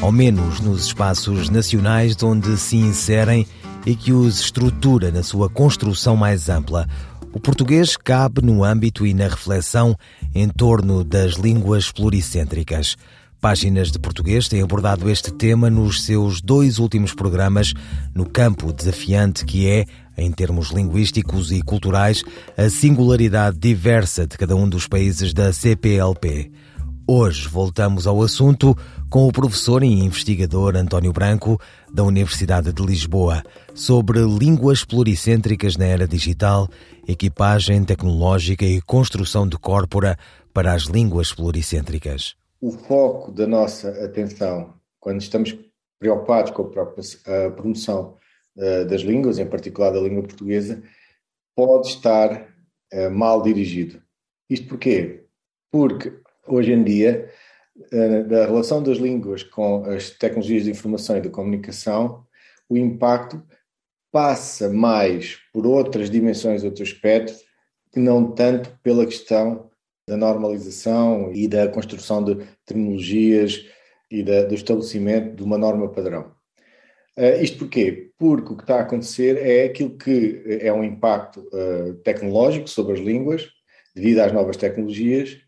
ao menos nos espaços nacionais onde se inserem e que os estrutura na sua construção mais ampla. O português cabe no âmbito e na reflexão em torno das línguas pluricêntricas. Páginas de Português têm abordado este tema nos seus dois últimos programas no campo desafiante que é, em termos linguísticos e culturais, a singularidade diversa de cada um dos países da CPLP. Hoje voltamos ao assunto com o professor e investigador António Branco, da Universidade de Lisboa, sobre línguas pluricêntricas na era digital, equipagem tecnológica e construção de corpora para as línguas pluricêntricas o foco da nossa atenção, quando estamos preocupados com a promoção uh, das línguas, em particular da língua portuguesa, pode estar uh, mal dirigido. Isto porquê? Porque hoje em dia, da relação das línguas com as tecnologias de informação e de comunicação, o impacto passa mais por outras dimensões, outros aspectos, que não tanto pela questão da normalização e da construção de terminologias e da, do estabelecimento de uma norma padrão. Uh, isto porquê? Porque o que está a acontecer é aquilo que é um impacto uh, tecnológico sobre as línguas, devido às novas tecnologias,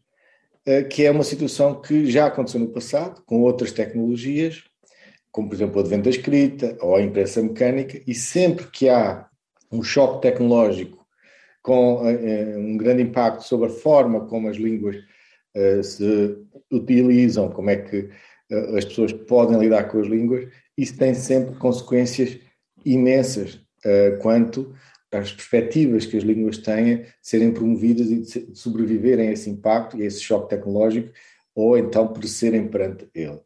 que é uma situação que já aconteceu no passado, com outras tecnologias, como por exemplo o advento da escrita ou a imprensa mecânica, e sempre que há um choque tecnológico com uh, um grande impacto sobre a forma como as línguas se utilizam, como é que as pessoas podem lidar com as línguas, isso tem sempre consequências imensas quanto às perspectivas que as línguas têm de serem promovidas e de sobreviverem a esse impacto e a esse choque tecnológico, ou então perecerem perante ele.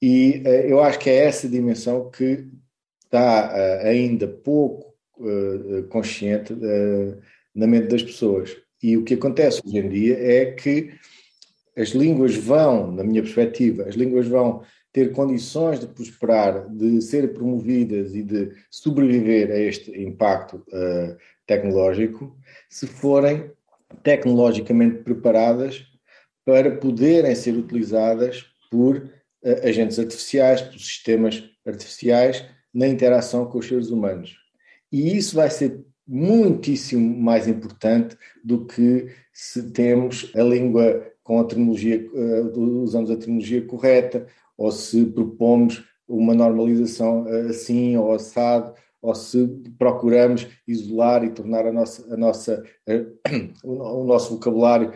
E eu acho que é essa dimensão que está ainda pouco consciente na mente das pessoas. E o que acontece hoje em dia é que as línguas vão, na minha perspectiva, as línguas vão ter condições de prosperar, de ser promovidas e de sobreviver a este impacto uh, tecnológico, se forem tecnologicamente preparadas para poderem ser utilizadas por uh, agentes artificiais, por sistemas artificiais na interação com os seres humanos. E isso vai ser muitíssimo mais importante do que se temos a língua com a terminologia, uh, usamos a terminologia correta, ou se propomos uma normalização uh, assim ou assado, ou se procuramos isolar e tornar a nossa, a nossa, uh, o nosso vocabulário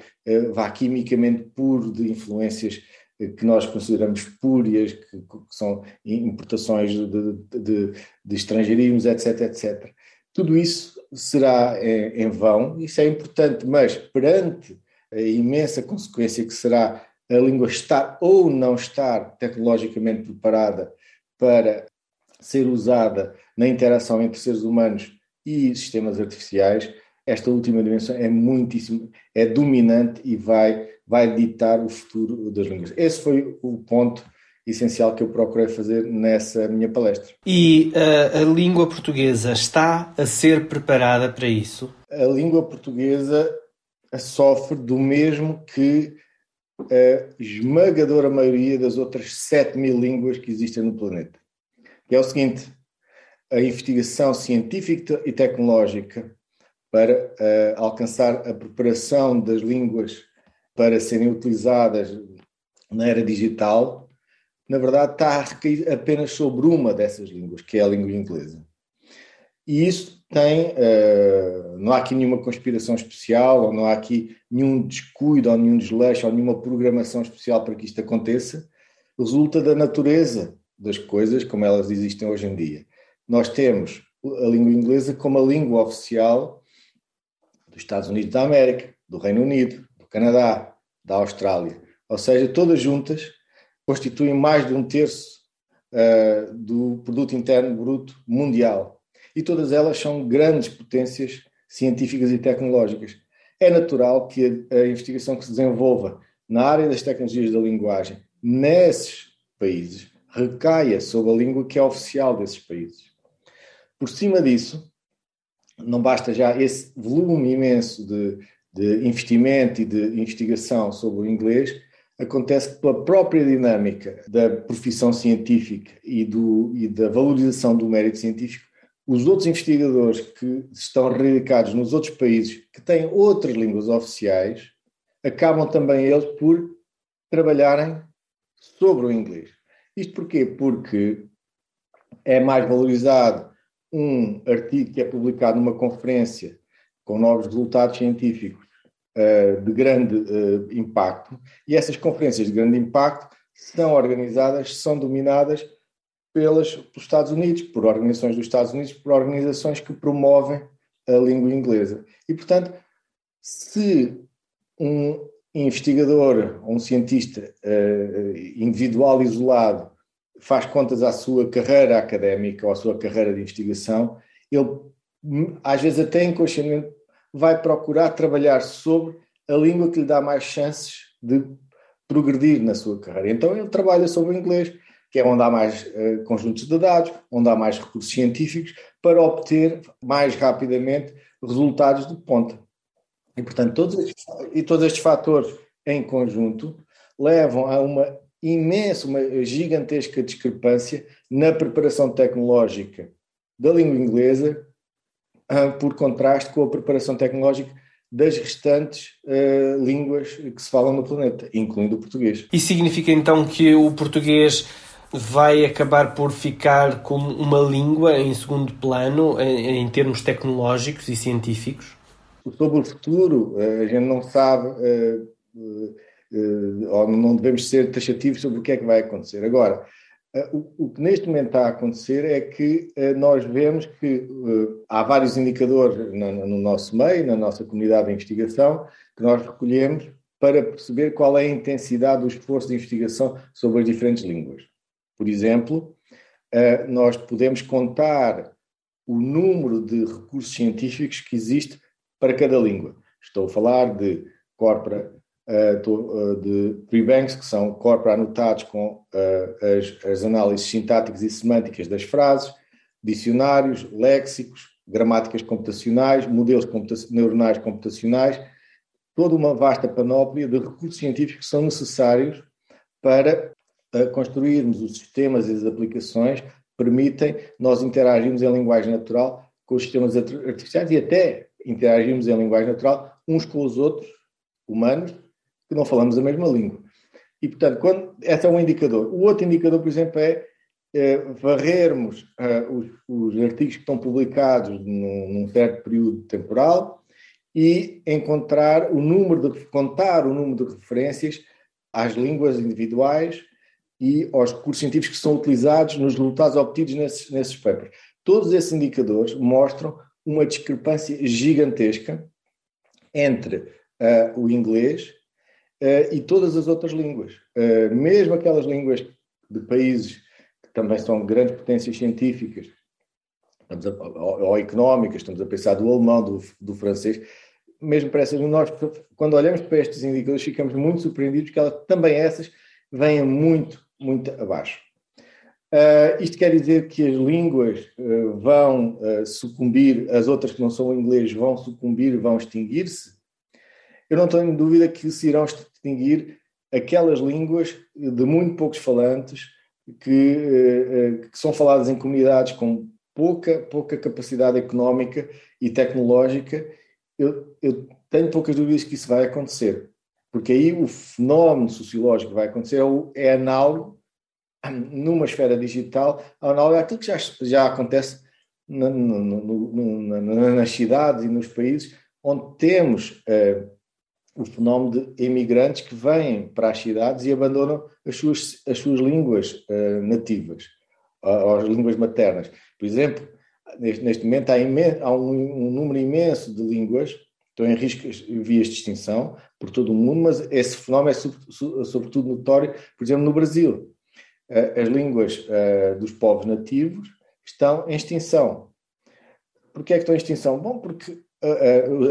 vá quimicamente puro de influências que nós consideramos espúrias, que, são importações de, de, de estrangeirismos, etc, etc. Tudo isso será em vão, isso é importante, mas perante a imensa consequência que será a língua estar ou não estar tecnologicamente preparada para ser usada na interação entre seres humanos e sistemas artificiais, esta última dimensão é muitíssimo, é dominante e vai, vai ditar o futuro das línguas. Esse foi o ponto essencial que eu procurei fazer nessa minha palestra. E uh, a língua portuguesa está a ser preparada para isso? A língua portuguesa sofre do mesmo que a esmagadora maioria das outras 7 mil línguas que existem no planeta. Que é o seguinte: a investigação científica e tecnológica para uh, alcançar a preparação das línguas para serem utilizadas na era digital na verdade, está a recair apenas sobre uma dessas línguas, que é a língua inglesa. E isso tem, uh, não há aqui nenhuma conspiração especial, ou não há aqui nenhum descuido, ou nenhum desleixo, ou nenhuma programação especial para que isto aconteça, resulta da natureza das coisas como elas existem hoje em dia. Nós temos a língua inglesa como a língua oficial dos Estados Unidos da América, do Reino Unido, do Canadá, da Austrália, ou seja, todas juntas constituem mais de um terço uh, do produto interno bruto mundial. E todas elas são grandes potências científicas e tecnológicas. É natural que a, a investigação que se desenvolva na área das tecnologias da linguagem nesses países recaia sobre a língua que é oficial desses países. Por cima disso, não basta já esse volume imenso de, de investimento e de investigação sobre o inglês, acontece que pela própria dinâmica da profissão científica e, do, e da valorização do mérito científico, os outros investigadores que estão radicados nos outros países que têm outras línguas oficiais acabam também eles por trabalharem sobre o inglês. Isto porquê? Porque é mais valorizado um artigo que é publicado numa conferência com novos resultados científicos uh, de grande uh, impacto, e essas conferências de grande impacto são organizadas, são dominadas pelas, pelos Estados Unidos, por organizações dos Estados Unidos, por organizações que promovem a língua inglesa. E, portanto, se um investigador um cientista uh, individual isolado faz contas à sua carreira académica ou à sua carreira de investigação, ele às vezes até inconscientemente vai procurar trabalhar sobre a língua que lhe dá mais chances de progredir na sua carreira. Então ele trabalha sobre o inglês, que é onde há mais uh, conjuntos de dados, onde há mais recursos científicos, para obter mais rapidamente resultados de ponta. E, portanto, todos estes, e todos estes fatores em conjunto levam a uma imensa, uma gigantesca discrepância na preparação tecnológica da língua inglesa, ah, por contraste com a preparação tecnológica das restantes uh, línguas que se falam no planeta, incluindo o português. Isso significa então que o português vai acabar por ficar como uma língua em segundo plano em, em termos tecnológicos e científicos? Sobre o futuro, eh, a gente não sabe. Uh, uh, ou não devemos ser taxativos sobre o que é que vai acontecer. Agora, o, que neste momento está a acontecer é que nós vemos que há vários indicadores no, nosso meio, na nossa comunidade de investigação, que nós recolhemos para perceber qual é a intensidade do esforço de investigação sobre as diferentes línguas. Por exemplo, nós podemos contar o número de recursos científicos que existe para cada língua. Estou a falar de corpora uh, de prebanks, que são corpora anotados com as, as, análises sintáticas e semânticas das frases, dicionários, léxicos, gramáticas computacionais, modelos computa neuronais computacionais, toda uma vasta panóplia de recursos científicos que são necessários para construirmos os sistemas e as aplicações permitem nós interagirmos em linguagem natural com os sistemas artificiais e até interagirmos em linguagem natural uns com os outros, humanos, que não falamos a mesma língua. E, portanto, quando, esse é um indicador. O outro indicador, por exemplo, é, é varrermos uh, os, os, artigos que estão publicados num, num, certo período temporal e encontrar o número de, contar o número de referências às línguas individuais e aos recursos científicos que são utilizados nos resultados obtidos nesses, nesses papers. Todos esses indicadores mostram uma discrepância gigantesca entre uh, o inglês uh, e todas as outras línguas. Uh, mesmo aquelas línguas de países que também são grandes potências científicas a, ou, ou, económicas, estamos a pensar do alemão, do, do francês, mesmo para essas, nós, quando olhamos para estes indicadores, ficamos muito surpreendidos que elas, também essas vêm muito, muito abaixo. Uh, isto quer dizer que as línguas uh, vão uh, sucumbir, as outras que não são inglês vão sucumbir, vão extinguir-se? eu não tenho dúvida que se irão extinguir aquelas línguas de muito poucos falantes que, que são faladas em comunidades com pouca, pouca capacidade económica e tecnológica. Eu, eu tenho poucas dúvidas que isso vai acontecer, porque aí o fenómeno sociológico que vai acontecer é, é análogo numa esfera digital, análogo àquilo que já, já acontece na, no, no, no, nas cidades e nos países onde temos uh, o fenómeno de imigrantes que vêm para as cidades e abandonam as suas, as suas línguas uh, nativas, as línguas maternas. Por exemplo, neste, neste momento há, imen, há um, um, número imenso de línguas estão em risco vias de extinção por todo o mundo, mas esse fenómeno é sobretudo notório, por exemplo, no Brasil. As línguas dos povos nativos estão em extinção. Porquê é que estão em extinção? Bom, porque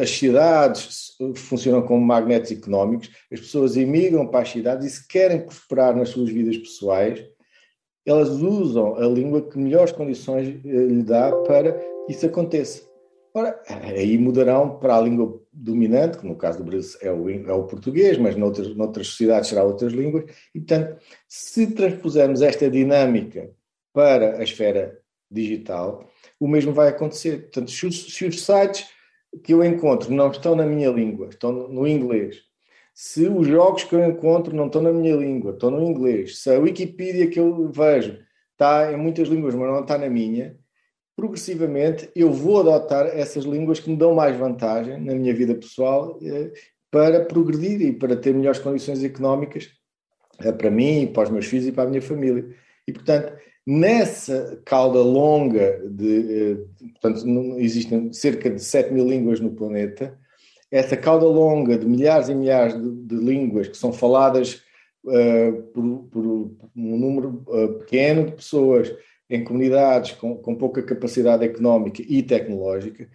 as cidades funcionam como magnetos económicos, as pessoas emigram para as cidades e se querem prosperar nas suas vidas pessoais, elas usam a língua que melhores condições eh, lhe dá para que isso aconteça. Ora, aí mudarão para a língua dominante, que no caso do Brasil é o, é o português, mas noutras, noutras sociedades será outras línguas, e portanto, se transpusermos esta dinâmica para a esfera digital, o mesmo vai acontecer. Portanto, se os, se os sites que eu encontro não estão na minha língua, estão no inglês, se os jogos que eu encontro não estão na minha língua, estão no inglês, se a Wikipedia que eu vejo está em muitas línguas, mas não está na minha, progressivamente eu vou adotar essas línguas que me dão mais vantagem na minha vida pessoal eh, para progredir e para ter melhores condições económicas eh, para mim, para os meus filhos e para a minha família. E, portanto, nessa cauda longa de, eh, portanto, existem cerca de 7 mil línguas no planeta, essa cauda longa de milhares e milhares de, de línguas que são faladas uh, por, por, um número pequeno de pessoas em comunidades com, com, pouca capacidade económica e tecnológica,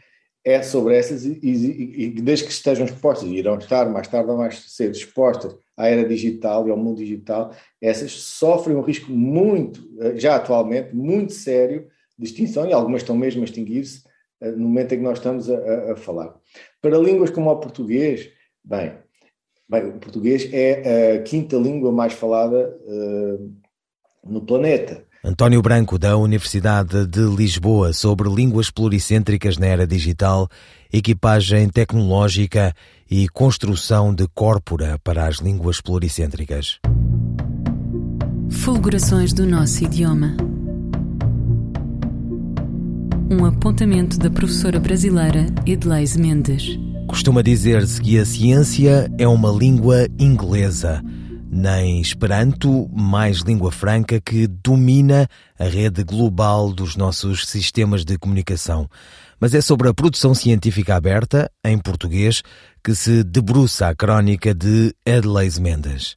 é sobre essas, e, e, e desde que estejam expostas, e irão estar mais tarde ou mais cedo expostas à era digital e ao mundo digital, essas sofrem um risco muito, eh, já atualmente, muito sério de extinção, e algumas estão mesmo a extinguir-se no momento em que nós estamos a, a, a falar. Para línguas como o português, bem, bem, o português é a quinta língua mais falada uh, no planeta. António Branco, da Universidade de Lisboa, sobre línguas pluricêntricas na era digital, equipagem tecnológica e construção de corpora para as línguas pluricêntricas. Fulgurações do nosso idioma. Um apontamento da professora brasileira Edleise Mendes. Costuma dizer-se que a ciência é uma língua inglesa, nem Esperanto, mais língua franca que domina a rede global dos nossos sistemas de comunicação. Mas é sobre a produção científica aberta, em português, que se debruça a crónica de Edleise Mendes.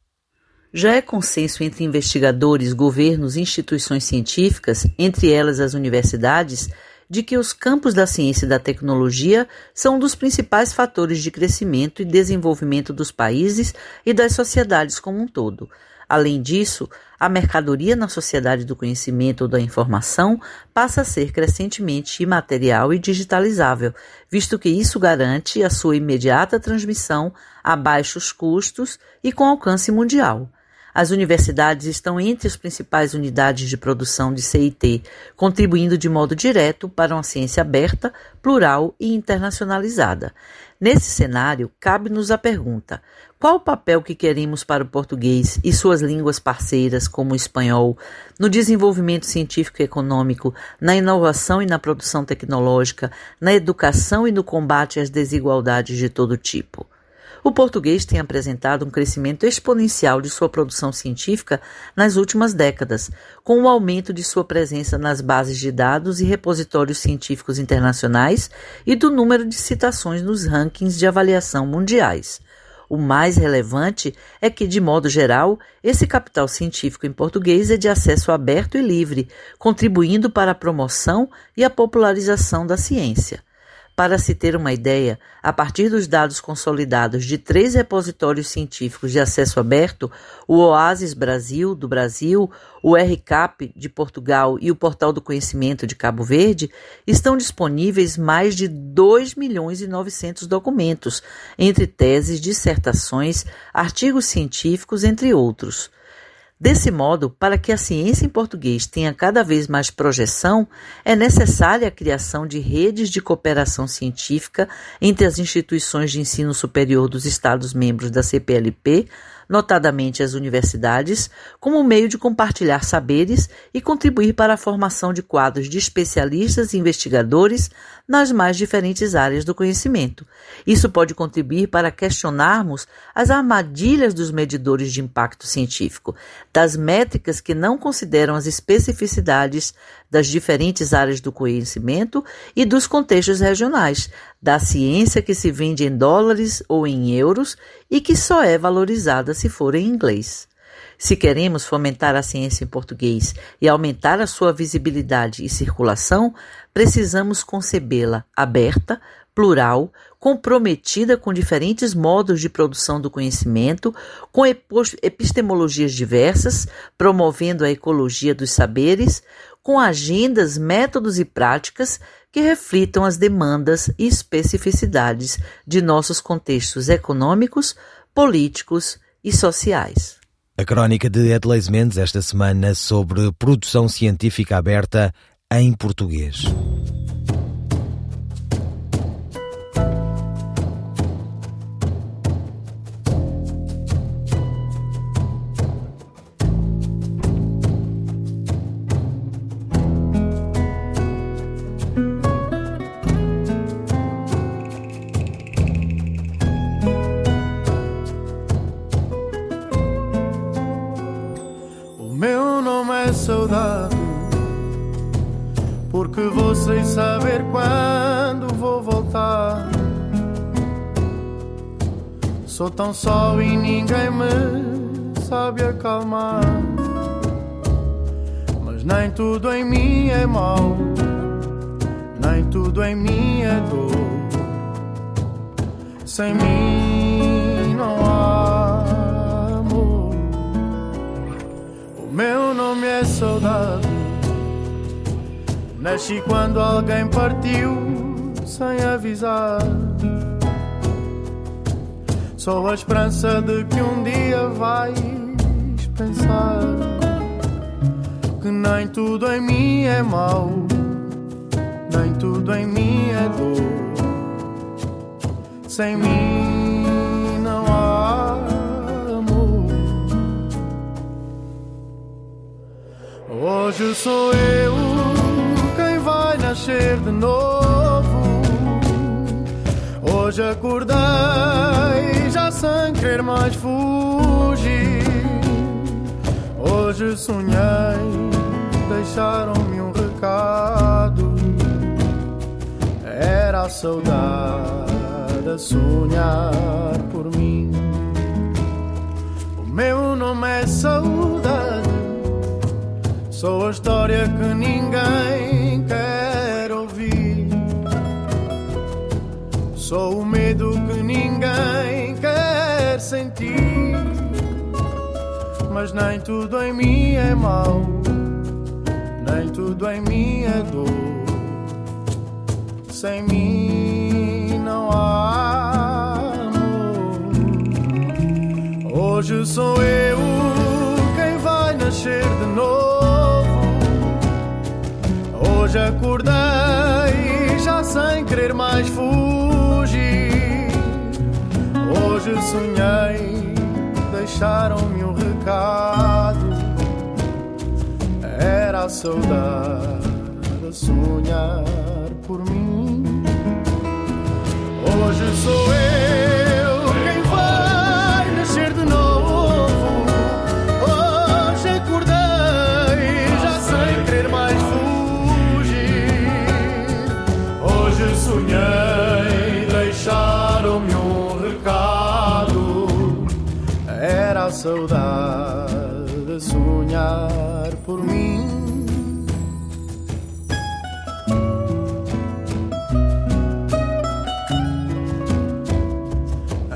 Já é consenso entre investigadores, governos instituições científicas, entre elas as universidades, de que os campos da ciência e da tecnologia são um dos principais fatores de crescimento e desenvolvimento dos países e das sociedades como um todo. Além disso, a mercadoria na sociedade do conhecimento ou da informação passa a ser crescentemente imaterial e digitalizável, visto que isso garante a sua imediata transmissão a baixos custos e com alcance mundial. As universidades estão entre as principais unidades de produção de CIT, contribuindo de modo direto para uma ciência aberta, plural e internacionalizada. Nesse cenário, cabe-nos a pergunta: qual o papel que queremos para o português e suas línguas parceiras, como o espanhol, no desenvolvimento científico e econômico, na inovação e na produção tecnológica, na educação e no combate às desigualdades de todo tipo? O português tem apresentado um crescimento exponencial de sua produção científica nas últimas décadas, com o aumento de sua presença nas bases de dados e repositórios científicos internacionais e do número de citações nos rankings de avaliação mundiais. O mais relevante é que, de modo geral, esse capital científico em português é de acesso aberto e livre, contribuindo para a promoção e a popularização da ciência. Para se ter uma ideia, a partir dos dados consolidados de três repositórios científicos de acesso aberto, o Oasis Brasil, do Brasil, o RCAP, de Portugal e o Portal do Conhecimento de Cabo Verde, estão disponíveis mais de 2 milhões e 900 documentos, entre teses, dissertações, artigos científicos, entre outros. Desse modo, para que a ciência em português tenha cada vez mais projeção, é necessária a criação de redes de cooperação científica entre as instituições de ensino superior dos Estados-membros da CPLP, notadamente as universidades, como meio de compartilhar saberes e contribuir para a formação de quadros de especialistas e investigadores nas mais diferentes áreas do conhecimento. Isso pode contribuir para questionarmos as armadilhas dos medidores de impacto científico. das métricas que não consideram as especificidades das diferentes áreas do conhecimento e dos contextos regionais, da ciência que se vende em dólares ou em euros e que só é valorizada se for em inglês. Se queremos fomentar a ciência em português e aumentar a sua visibilidade e circulação, precisamos concebê-la aberta, plural, comprometida com diferentes modos de produção do conhecimento, com epistemologias diversas, promovendo a ecologia dos saberes, com agendas, métodos e práticas que reflitam as demandas e especificidades de nossos contextos econômicos, políticos e sociais. A crónica de Adelaide Mendes esta semana sobre produção científica aberta em português. Sem saber quando vou voltar. Sou tão só e ninguém me sabe acalmar. Mas nem tudo em mim é mau, nem tudo em mim é dor. Sem mim não há amor. O meu nome é saudade. Nasci quando alguém partiu sem avisar. Sou a esperança de que um dia vais pensar que nem tudo em mim é mau, nem tudo em mim é dor. Sem mim não há amor. Hoje sou eu nascer de novo. Hoje acordei já sem querer mais fugir. Hoje sonhei, deixaram-me um recado. Era a saudade a sonhar por mim. O meu nome é saudade. Sou a história que ninguém Sou o medo que ninguém quer sentir. Mas nem tudo em mim é mau, nem tudo em mim é dor. Sem mim não há amor. Hoje sou eu quem vai nascer de novo. Hoje acordei já sem querer mais fugir. Hoje sonhei, deixaram-me um recado. Era a saudade a sonhar por mim. Hoje sou eu saudade a sonhar por mim.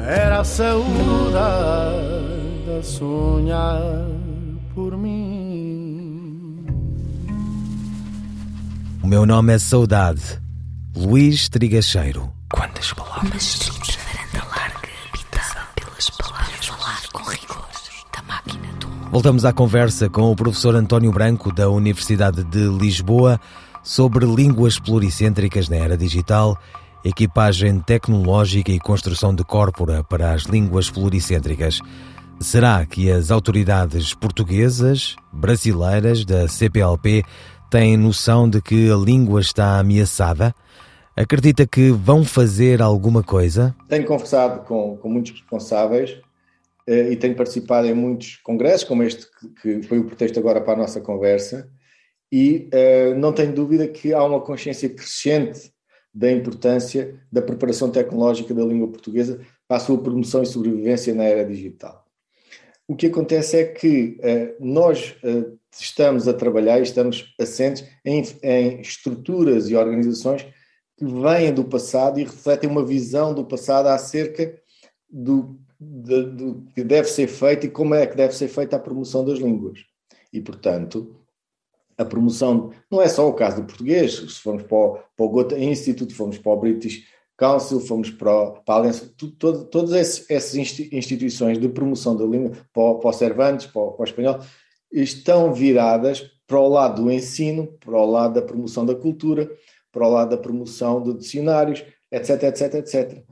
Era a saudade a sonhar por mim. O meu nome é Saudade. Luís Trigacheiro. Quantas palavras? Voltamos à conversa com o professor António Branco, da Universidade de Lisboa, sobre línguas pluricêntricas na era digital, equipagem tecnológica e construção de corpora para as línguas pluricêntricas. Será que as autoridades portuguesas, brasileiras da CPLP têm noção de que a língua está ameaçada? Acredita que vão fazer alguma coisa? Tenho conversado com, com muitos responsáveis e tenho participado em muitos congressos, como este que foi o pretexto agora para a nossa conversa, e não tenho dúvida que há uma consciência crescente da importância da preparação tecnológica da língua portuguesa para a sua promoção e sobrevivência na era digital. O que acontece é que uh, nós estamos a trabalhar e estamos assentes em, em, estruturas e organizações que vêm do passado e refletem uma visão do passado acerca do, de, do que deve ser feito e como é que deve ser feita a promoção das línguas. E, portanto, a promoção não é só o caso do português, se formos para o, para o Goethe Institute, fomos para o British Council, fomos para, para a Aliança, todas essas instituições de promoção da língua, para, para o Cervantes, para, para o espanhol, estão viradas para o lado do ensino, para o lado da promoção da cultura, para o lado da promoção de dicionários, etc, etc, etc.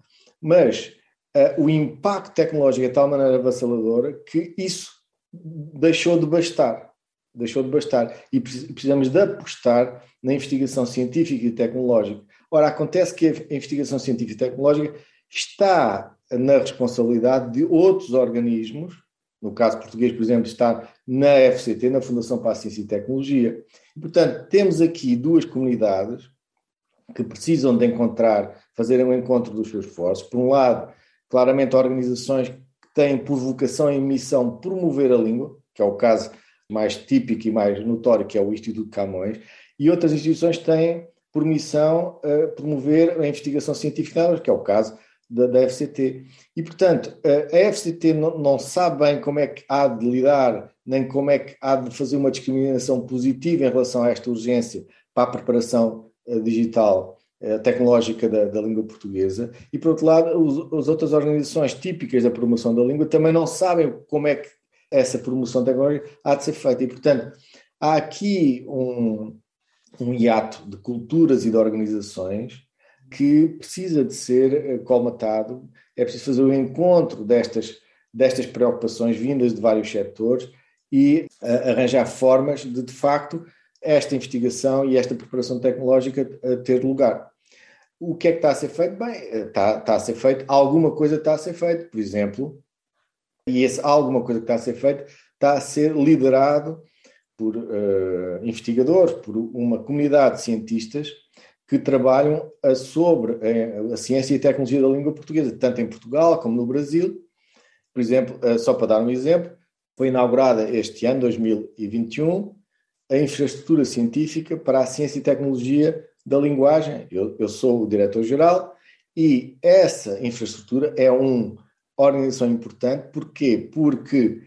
Mas uh, o impacto tecnológico é de tal maneira avassaladora que isso deixou de bastar. Deixou de bastar. E precisamos de apostar na investigação científica e tecnológica Ora, acontece que a investigação científica e tecnológica está na responsabilidade de outros organismos, no caso português, por exemplo, está na FCT, na Fundação para a Ciência e Tecnologia. Portanto, temos aqui duas comunidades que precisam de encontrar, fazer um encontro dos seus esforços. Por um lado, claramente organizações que têm por vocação e missão promover a língua, que é o caso mais típico e mais notório, que é o Instituto Camões, e outras instituições têm por missão uh, promover a investigação científica, que é o caso da, da FCT. E, portanto, uh, a FCT não, não, sabe bem como é que há de lidar, nem como é que há de fazer uma discriminação positiva em relação a esta urgência para a preparação uh, digital tecnológica da, da, língua portuguesa, e por outro lado, os, as outras organizações típicas da promoção da língua também não sabem como é que essa promoção tecnológica há de ser feita, e portanto há aqui um, um hiato de culturas e de organizações que precisa de ser eh, colmatado, é preciso fazer o um encontro destas, destas preocupações vindas de vários setores e uh, arranjar formas de, de facto, esta investigação e esta preparação tecnológica uh, ter lugar. O que é que está a ser feito? Bem, está, está a ser feito, alguma coisa está a ser feita, por exemplo, e esse alguma coisa que está a ser feita está a ser liderado por uh, investigadores, por uma comunidade de cientistas que trabalham a, sobre a, a, ciência e tecnologia da língua portuguesa, tanto em Portugal como no Brasil. Por exemplo, uh, só para dar um exemplo, foi inaugurada este ano, 2021, a infraestrutura científica para a ciência e tecnologia da linguagem. Eu, eu sou o diretor-geral e essa infraestrutura é uma organização importante. Porquê? Porque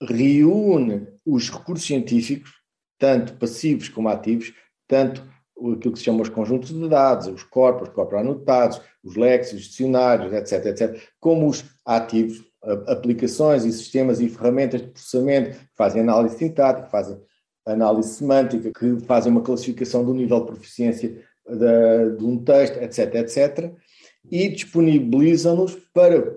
reúne os recursos científicos, tanto passivos como ativos, tanto aquilo que se chama os conjuntos de dados, os corpos, os corpos anotados, os léxicos, os dicionários, etc, etc, como os ativos, aplicações e sistemas e ferramentas de processamento que fazem análise sintática, que fazem análise semântica, que fazem uma classificação do nível de proficiência de, um texto, etc, etc, e disponibilizam-nos para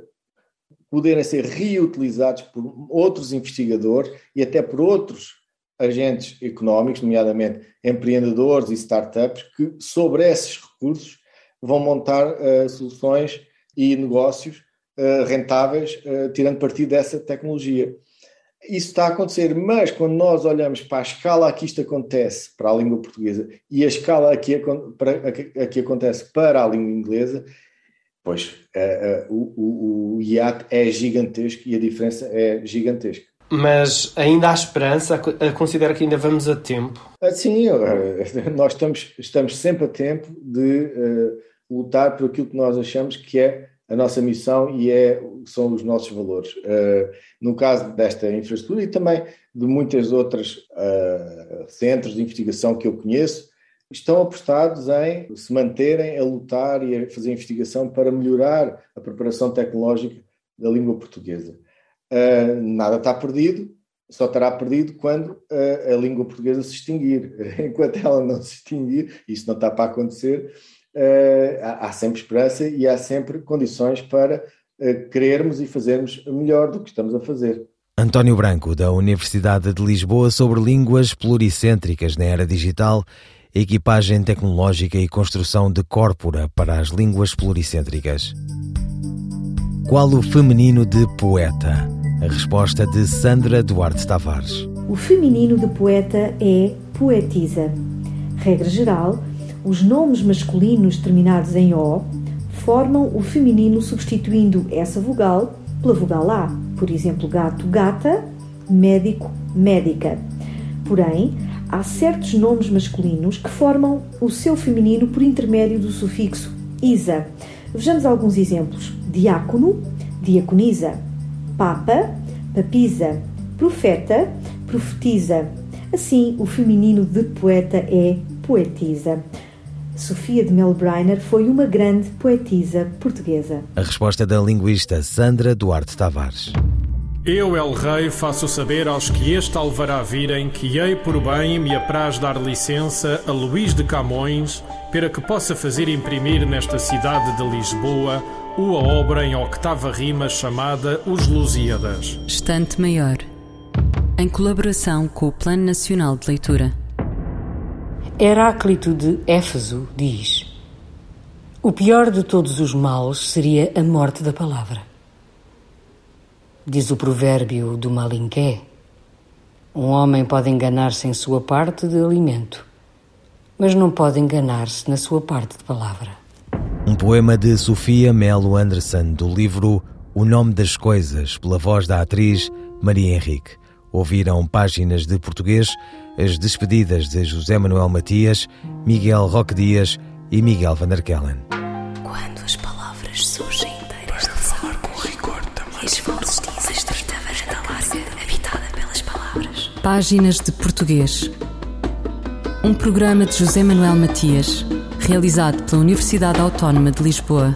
poderem ser reutilizados por outros investigadores e até por outros agentes económicos, nomeadamente empreendedores e startups, que sobre esses recursos vão montar uh, soluções e negócios uh, rentáveis, uh, tirando partido dessa tecnologia. Isso está a acontecer, mas quando nós olhamos para a escala a que isto acontece para a língua portuguesa e a escala a que, para, a que acontece para a língua inglesa, Pois, uh, uh, o, o, o hiato é gigantesco e a diferença é gigantesca. Mas ainda há esperança? Considera que ainda vamos a tempo? Ah, sim, nós estamos, estamos sempre a tempo de uh, lutar por aquilo que nós achamos que é a nossa missão e é, são os nossos valores. Uh, no caso desta infraestrutura e também de muitas outras uh, centros de investigação que eu conheço, estão apostados em se manterem a lutar e a fazer investigação para melhorar a preparação tecnológica da língua portuguesa. Uh, nada está perdido, só estará perdido quando a língua portuguesa se extinguir. Enquanto ela não se extinguir, isso não está para acontecer, há, há, sempre esperança e há sempre condições para querermos e fazermos melhor do que estamos a fazer. António Branco, da Universidade de Lisboa, sobre línguas pluricêntricas na era digital equipagem tecnológica e construção de corpora para as línguas pluricêntricas. Qual o feminino de poeta? A resposta de Sandra Duarte Tavares. O feminino de poeta é poetisa. Regra geral, os nomes masculinos terminados em O formam o feminino substituindo essa vogal pela vogal A. Por exemplo, gato, gata, médico, médica. Porém, há certos nomes masculinos que formam o seu feminino por intermédio do sufixo isa. Vejamos alguns exemplos: diácono, diaconisa, papa, papisa, profeta, profetiza. Assim, o feminino de poeta é poetisa. Sofia de Melbreiner foi uma grande poetisa portuguesa. A resposta da linguista Sandra Duarte Tavares. Eu, El Rei, faço saber aos que este alvará virem que hei por bem me apraz dar licença a Luís de Camões para que possa fazer imprimir nesta cidade de Lisboa uma obra em octava rima chamada Os Lusíadas. Estante Maior, em colaboração com o Plano Nacional de Leitura. Heráclito de Éfeso diz: O pior de todos os males seria a morte da palavra. Diz o provérbio do Malinqué: Um homem pode enganar-se em sua parte de alimento, mas não pode enganar-se na sua parte de palavra. Um poema de Sofia Melo Anderson, do livro O Nome das Coisas, pela voz da atriz Maria Henrique. Ouviram páginas de português as despedidas de José Manuel Matias, Miguel Roque Dias e Miguel Van der Kellen. Quando as palavras surgem inteiras de falar com rigor também. E vozes dizem estreita varanda larga, habitada pelas palavras. Páginas de Português. Um programa de José Manuel Matias, realizado pela Universidade Autónoma de Lisboa.